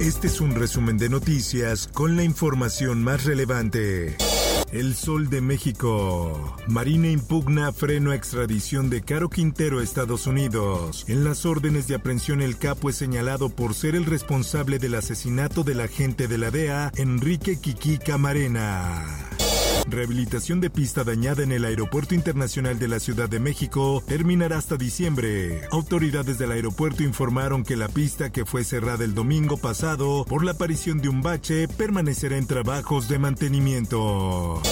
Este es un resumen de noticias con la información más relevante. El Sol de México. Marina impugna freno a extradición de Caro Quintero a Estados Unidos. En las órdenes de aprehensión el capo es señalado por ser el responsable del asesinato del agente de la DEA, Enrique Kiki Camarena. Rehabilitación de pista dañada en el Aeropuerto Internacional de la Ciudad de México terminará hasta diciembre. Autoridades del aeropuerto informaron que la pista que fue cerrada el domingo pasado por la aparición de un bache permanecerá en trabajos de mantenimiento.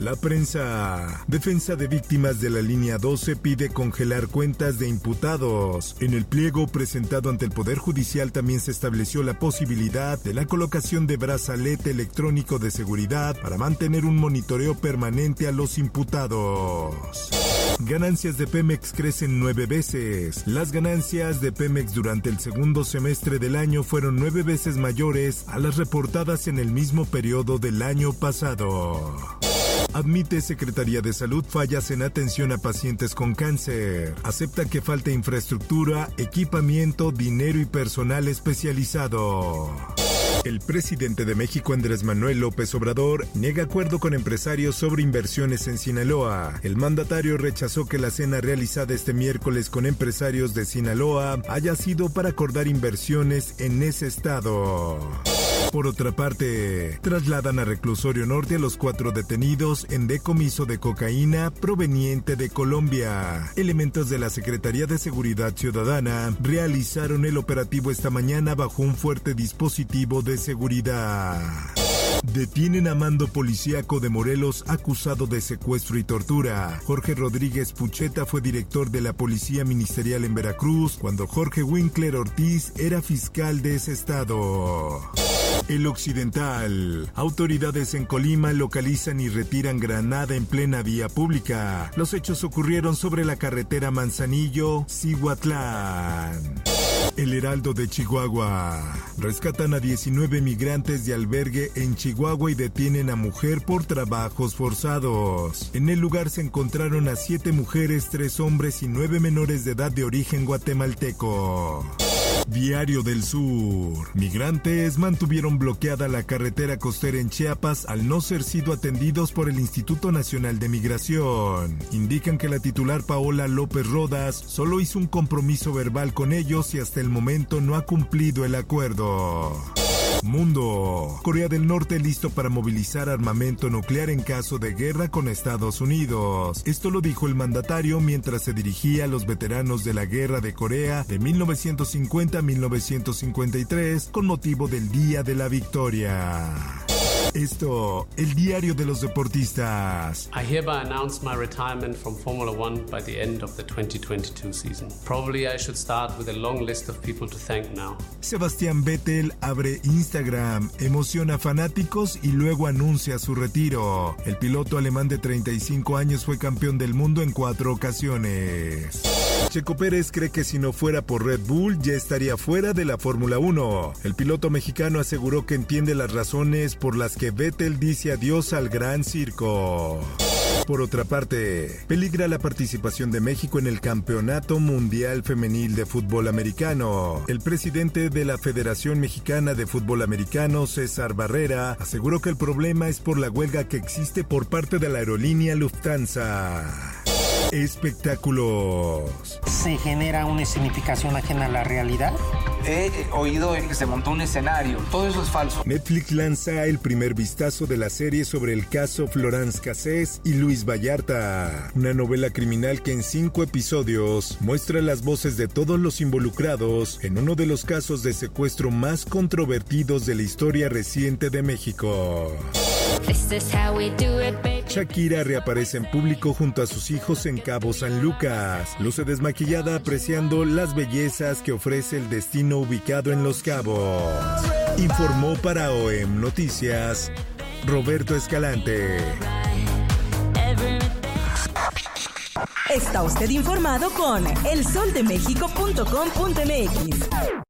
La prensa. Defensa de víctimas de la línea 12 pide congelar cuentas de imputados. En el pliego presentado ante el Poder Judicial también se estableció la posibilidad de la colocación de brazalete electrónico de seguridad para mantener un monitoreo permanente a los imputados. Ganancias de Pemex crecen nueve veces. Las ganancias de Pemex durante el segundo semestre del año fueron nueve veces mayores a las reportadas en el mismo periodo del año pasado. Admite Secretaría de Salud fallas en atención a pacientes con cáncer. Acepta que falta infraestructura, equipamiento, dinero y personal especializado. El presidente de México, Andrés Manuel López Obrador, niega acuerdo con empresarios sobre inversiones en Sinaloa. El mandatario rechazó que la cena realizada este miércoles con empresarios de Sinaloa haya sido para acordar inversiones en ese estado. Por otra parte, trasladan a reclusorio norte a los cuatro detenidos en decomiso de cocaína proveniente de Colombia. Elementos de la Secretaría de Seguridad Ciudadana realizaron el operativo esta mañana bajo un fuerte dispositivo de seguridad. Detienen a mando policíaco de Morelos acusado de secuestro y tortura. Jorge Rodríguez Pucheta fue director de la Policía Ministerial en Veracruz cuando Jorge Winkler Ortiz era fiscal de ese estado. El Occidental. Autoridades en Colima localizan y retiran granada en plena vía pública. Los hechos ocurrieron sobre la carretera Manzanillo-Cihuatlán. El Heraldo de Chihuahua. Rescatan a 19 migrantes de albergue en Chihuahua y detienen a mujer por trabajos forzados. En el lugar se encontraron a 7 mujeres, 3 hombres y 9 menores de edad de origen guatemalteco. Diario del Sur. Migrantes mantuvieron bloqueada la carretera costera en Chiapas al no ser sido atendidos por el Instituto Nacional de Migración. Indican que la titular Paola López Rodas solo hizo un compromiso verbal con ellos y hasta el momento no ha cumplido el acuerdo. Mundo. Corea del Norte listo para movilizar armamento nuclear en caso de guerra con Estados Unidos. Esto lo dijo el mandatario mientras se dirigía a los veteranos de la Guerra de Corea de 1950-1953 con motivo del Día de la Victoria. Esto, el diario de los deportistas. I hereby announce my retirement from Formula One by the end of the 2022 season. Probably I should start with a long list of people to thank now. Sebastián Vettel abre Instagram, emociona a fanáticos y luego anuncia su retiro. El piloto alemán de 35 años fue campeón del mundo en cuatro ocasiones. Checo Pérez cree que si no fuera por Red Bull ya estaría fuera de la Fórmula 1. El piloto mexicano aseguró que entiende las razones por las que Vettel dice adiós al gran circo. Por otra parte, peligra la participación de México en el Campeonato Mundial Femenil de Fútbol Americano. El presidente de la Federación Mexicana de Fútbol Americano, César Barrera, aseguró que el problema es por la huelga que existe por parte de la aerolínea Lufthansa. Espectáculos. ¿Se genera una escenificación ajena a la realidad? He oído que se montó un escenario. Todo eso es falso. Netflix lanza el primer vistazo de la serie sobre el caso Florence Cassés y Luis Vallarta. Una novela criminal que en cinco episodios muestra las voces de todos los involucrados en uno de los casos de secuestro más controvertidos de la historia reciente de México. Shakira reaparece en público junto a sus hijos en Cabo San Lucas. Luce desmaquillada apreciando las bellezas que ofrece el destino ubicado en Los Cabos. Informó para OEM Noticias Roberto Escalante. Está usted informado con elsoldemexico.com.mx.